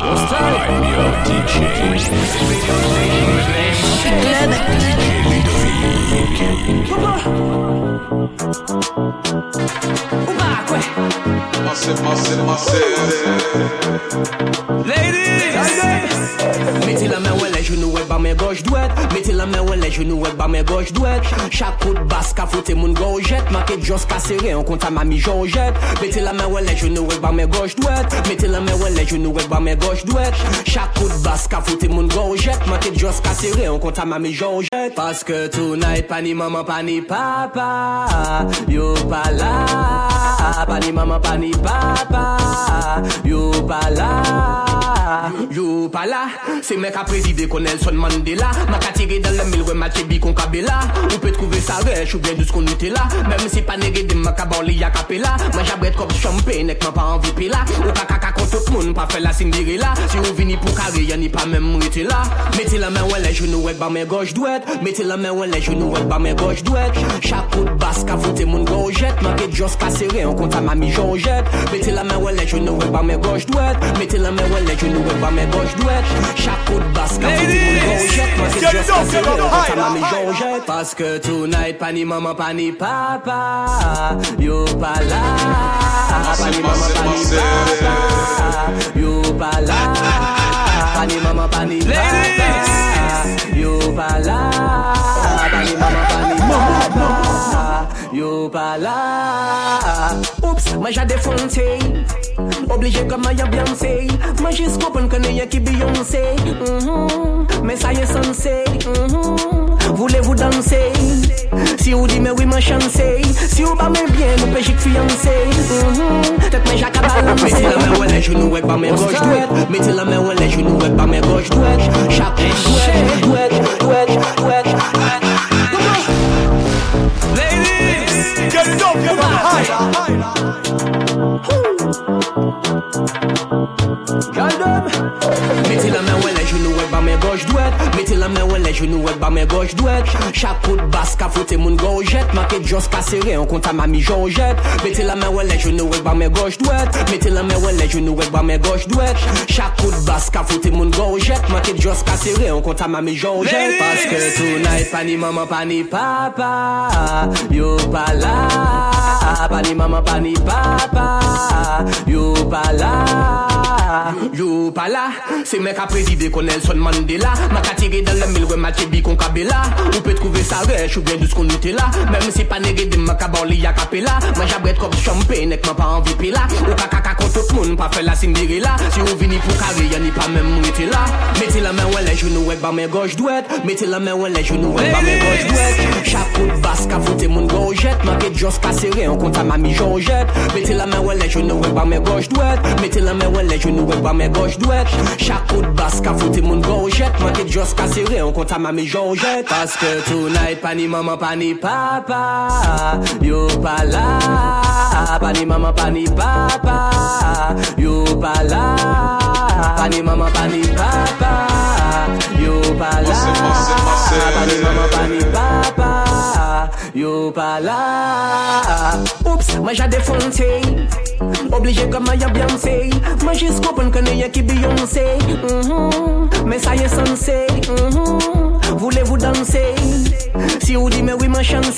I'm your DJ. DJ. Umakwe Mase, mase, mase. Ladies! Meti la men wè le jounou wè ba mè goj dwet Meti la men wè le jounou wè ba mè goj dwet Chak kout bas ka foute moun gojet Maket jons ka sere an konta mami jonjet Meti la men wè le jounou wè ba mè goj dwet Meti la men wè le jounou wè ba mè goj dwet Chak kout bas ka foute moun gojet Maket jons ka sere an konta mami jonjet Paske tou na et pani maman pani papa. yo pa la Pa ni maman, pa ni papa, yo pa la Yo pa la, se mè ka prezide konel son Mandela. Ma ka tire dan le mil wè ma chebi kon kabela. Ou pe trouve sa rej ou blen dous kon nou te la Mem si pa nere dim man ka baw li ya kapela Man jabret kop champen ek man pa anvi pe la Ou pa kaka kontot moun pa fe la sindire la Si ou vini pou kare yan ni pa mem mwete la Meti la men wè le jounou ek ba men goj dwet Meti la men wè le jounou ek ba men goj dwet Chakout bas ka vote moun gojet Man ke jos ka sere an konta mami jonjet Meti la men wè le jounou ek ba men goj dwet Meti la men wè le jounou ek ba men goj dwet Chakout bas ka vote moun gojet Man ke jos ka sere an konta mami jonjet Paske tou na tonight pas ni maman pas ni papa Yo pas là Pas ni maman pas ni papa. Yo pas là Pas ni maman pas ni papa. Yo pas là Pas ni maman pas ni papa. Yo pas là Oups, moi j'ai défoncé Obligé comme y'a Beyoncé Moi j'ai comprendre que n'y a qui Beyoncé. Mhm. Mais ça y est censé Mhm. Voulez-vous danser? Si vous dites mais oui, mon chancer Si vous pas me bien, mon péché fiancé. Mm-hmm. Tête mes jacques à balancer Mettez la main où elle est, genou et pas mes gauches douettes Mettez la main où elle est, genou et pas mes gauches douettes Chaque douette, douette, douette, douette, douette. Don't you know high Galdem Meti la men wè lè jounou wè ba mè goj dwet Meti la men wè lè jounou wè ba mè goj dwet Chakout bas ka fote moun gojet Make jos ka sere an konta mami jonjet Meti la men wè lè jounou wè ba mè goj dwet Meti la men wè lè jounou wè ba mè goj dwet Chakout bas ka fote moun gojet Make jos ka sere an konta mami jonjet Paske tou nay pani maman pani papa Yo pa la Ah, pa ni maman, pa ni papa. Yo pa la Yo pa la Se men ka prezide kon Nelson Mandela. Ma ka tire dan le mil we ma chebi kon kabela. Ou pe trouve sa rech ou bien dous kon nute la Mem se pa nere de ma ka ban li ya kapela. Ma jabret kop champagne ek ma pa anvi pela. Ou pa fe la Cinderella. Si ou vini pou kare, yon ni pa men mwete la Mete la men wè le jounou wè ba men goj dwet Mete la men wè le jounou wè ba men goj dwet Chakout bas ka fote moun gorjet Make jos ka sere, an konta mami jonjet Mete la men wè le jounou wè ba men goj dwet Mete la men wè le jounou wè ba men goj dwet Chakout bas ka fote moun gorjet Make jos ka sere, an konta mami jonjet Paske tonight pa ni maman pa ni papa. Yo pa la pa ni maman, pa ni papa, yo pa la. Pa ni maman, pa ni papa, yo pa la. Pa ni maman, pa ni papa, yo pa la. Oups, manja defonte, oblige koman ya Beyonce, manje skopon koneye ki Beyonce. Men mm-hmm. sa ye sanse, mm-hmm. voulez-vous danser? Si ou di men oui, man chanse.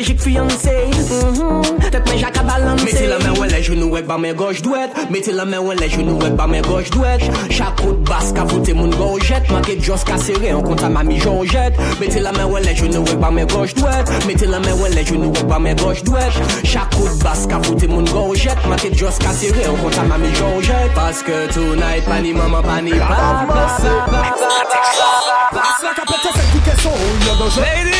Bien, nous peut j'ai fiancé Mhm. Peut-être mais j'ai qu'à balancer. Mettez la main ouais les genoux ouais bas mes gauche douette Mettez la main ouais les genoux ouais bas mes gauche douette Chaque coup de basse qu'a fouté mon gorgette. Marqué Joss serré on compte à mamie Georgette Mettez la main ouais les genoux ouais bas mes gauche douette Mettez la main ouais les genoux ouais bas mes gauche douette Chaque coup de basse qu'a fouté mon gorgette. Marqué Joss serré on compte à mamie Georgette Parce que tonight pas ni maman pas ni papa. It's like a pet set qui qu'est son, il y a dans jeu. Si nous pas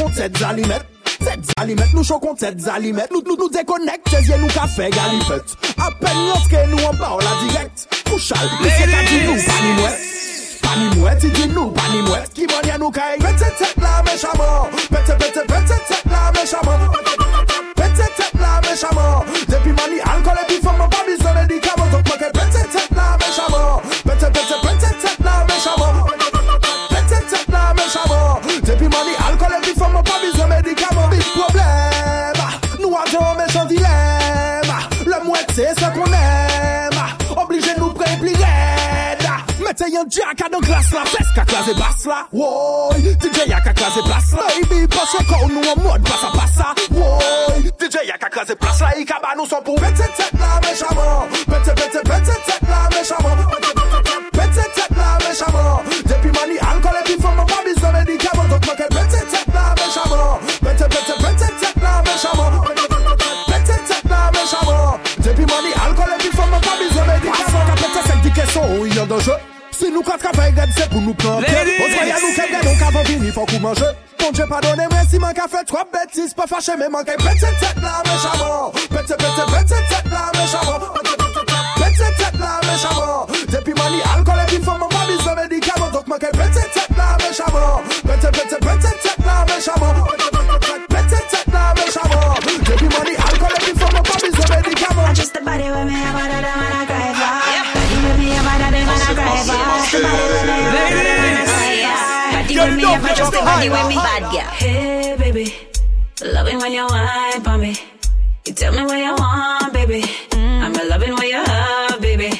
kont set zalimet Set zalimet, nou chokon set zalimet Nou, nou, nou dekonek, sezye nou ka fe galifet Apen yon ske nou an pa ou la direkt Kouchal, nou se ta di nou panimwet Panimwet, ti di nou panimwet Ki manye nou ka e Pete tet la mechaman Pete pete Un jack à de glace la fesse qu'à classe basse là Woy, DJ y'a qu'à classe place là Baby, parce qu'on nous en mode passe à passe là Woy, DJ y'a qu'à classe place là Ika ba nous sont pour Pète tête là méchamment Pète, pète, pète tête là méchamment Pète tête là méchamment Depuis mani alcool et puis femme pas besoin de médicaments Donc moi qu'elle pète tête là méchamment Pète, pète, pète tête là méchamment Pète tête là méchamment Depuis mani alcool et puis femme pas besoin de médicaments Qu'à pète cette dit qu'elles sont il y a danger si nous quatre cafés gagne, c'est pour nous planter. On se voit à nous qu'elle gagne, donc avant fini, faut qu'on mange. Bon Dieu, pardonnez, merci, man, qu'a fait trois bêtises, pas fâché, mais manqué. Pète là, méchamment. Pète, pète, pète là, méchamment. Pète là, méchamment. Depuis mani, alcool et puis femme, pas besoin de médicaments, donc manqué. Pète là, méchamment. Pète, pète, pète tête là, I body with me, bad girl. Hey baby, loving when you whine for me. You tell me what you want, baby. I'm a loving when you have, baby.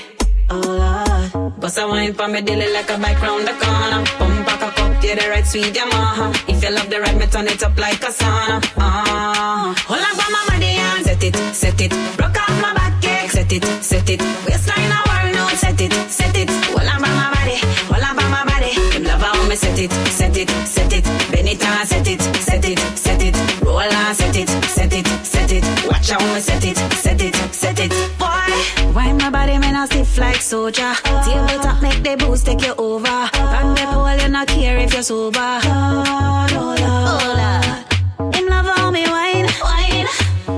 Oh Lord, bust a wine for me, daily like a bike round the corner. Pump back a cup, yeah the right sweet Yamaha. If you love the ride, me turn it up like a sauna. Uh, hold on for my body and set it, set it. Rock off my back, yeah. Set it, set it. Waistline a world no, set it, set it. Hold on me set it, set it, set it. Bend it and set it, set it, set it. Roll and set it, set it, set it. Watch how me set it, set it, set it. Boy, why my body man a stiff like soldier? Tabletop make the boost take you over. Van the pole you not care if you're sober. Oh Lord. Him love how me wine, wine.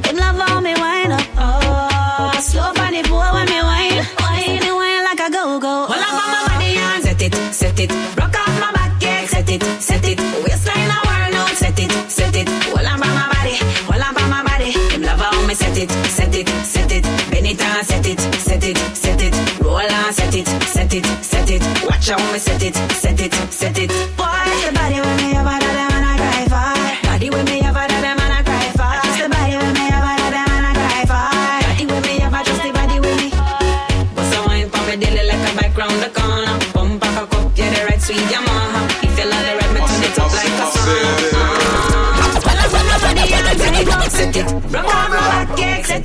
Him love how me wine up. Oh, slow the boy when me wine, wine. Me wine like a go go. Hold up on my body and set it, set it. Rock set it. Waistline a whirl out, set it, set it. Up on my body, up on my body. Him love how me set it, set it, set it. Bend it set it, set it, set it. Roll and set it, set it, set it. Watch how me set it, set it, set it.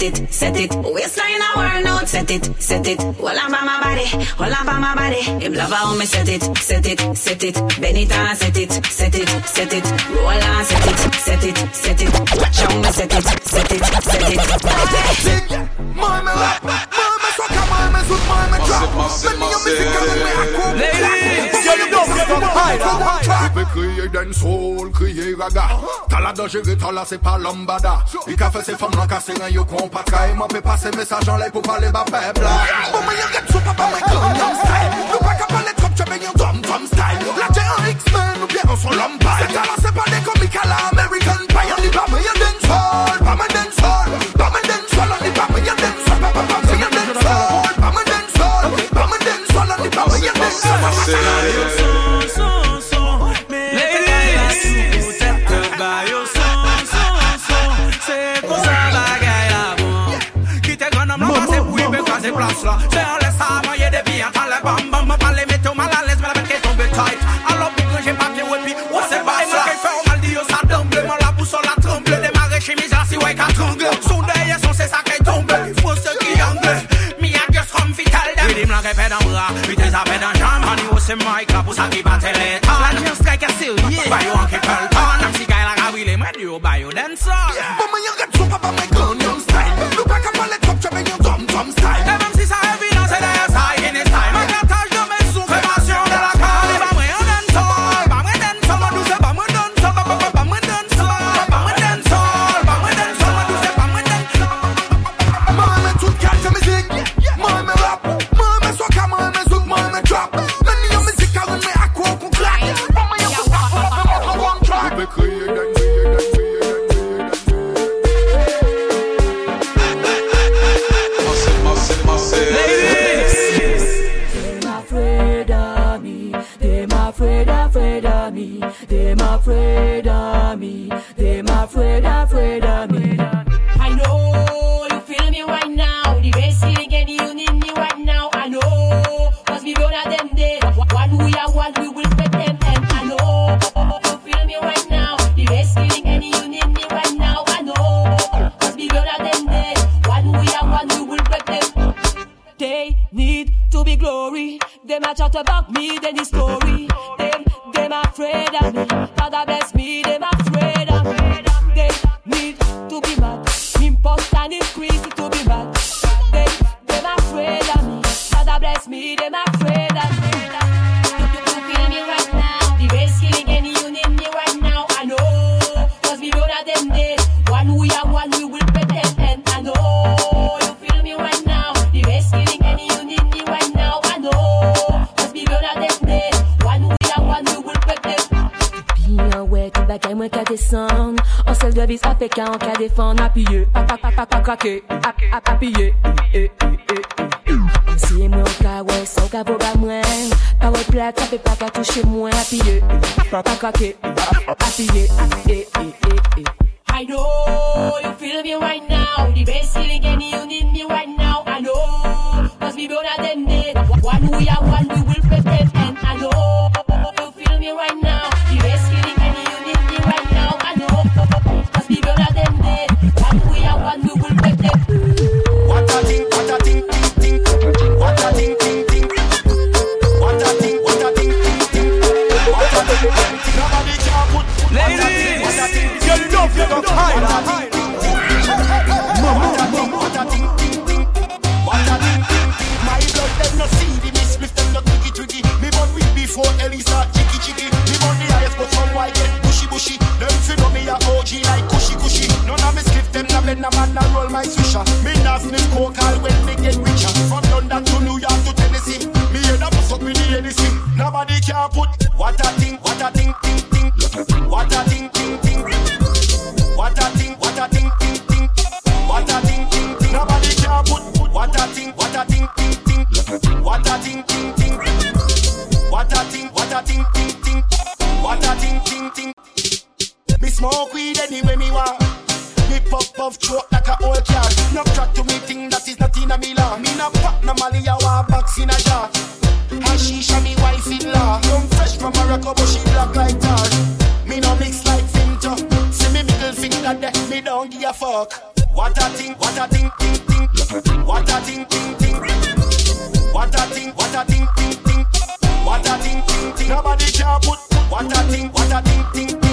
It, set it. Waistline a whirl note, set it, set it. Hold on by my body, hold on by my body. Him love how me set it, set it, set it. Bend it and set it, set it, set it. Roll and set it, set it, set it. Watch how me set it, set it, set it. Moi me rap, moi me soca, moi me zouk, moi me trap Many a music and me a cool Ladies, you know me from high Tu peux crier dancehall, crier raga T'as la danger, t'as là c'est pas lambada. Qu'a fait ces femmes là casser un yo qu'on pas caille. M'en peut passer message en l'air pour parler bas peuple Bon me yon get so papa me Gangnam style. Nou pa ka pale trop ben yon dom dom style. La un X-Men ou bien on son C'est là c'est pas des comiques à la American Pie. On dit pas sabe dan jam An yo se mic la pou sa ki bate le tan Lan jen strike a serye Bayo an ki pel tan Am si gay la ka wile mwen yo bayo den sol about me, then the story. Them, them afraid of me. Father bless me, them afraid of me. They need to be mad. Import and increase to be mad. They, them afraid of me. Father bless me, them afraid pa pa krake ap- ap- Appuye, eh, eh, eh, eh. Si mwen ka wè, son ka voga mwen Parol plat, apè pa ka touche mwen Appuye, pa pa krake ap- Appuye, eh, eh, eh, eh I know you feel me right now. The best feeling any you need me right now. I know, cause we both are them dead. One we are one, we will protect. And before Ellie start chicky, chicky. Me the highest, but some white get bushy, bushy. Them fi know me a OG like cushy, cushy. None of me skip them, na blend a man, na roll my swisher. Me not sniff coke all when me get richer. From London to New York to Tennessee. Me head a bust up with the Hennessy. Nobody can put what a thing, we don't give a fuck. What a thing, what a thing, thing, thing. What a thing, thing, thing. What a thing, what a thing, thing, thing. What a thing, thing, thing. Nobody can put. What a thing, what a thing, thing.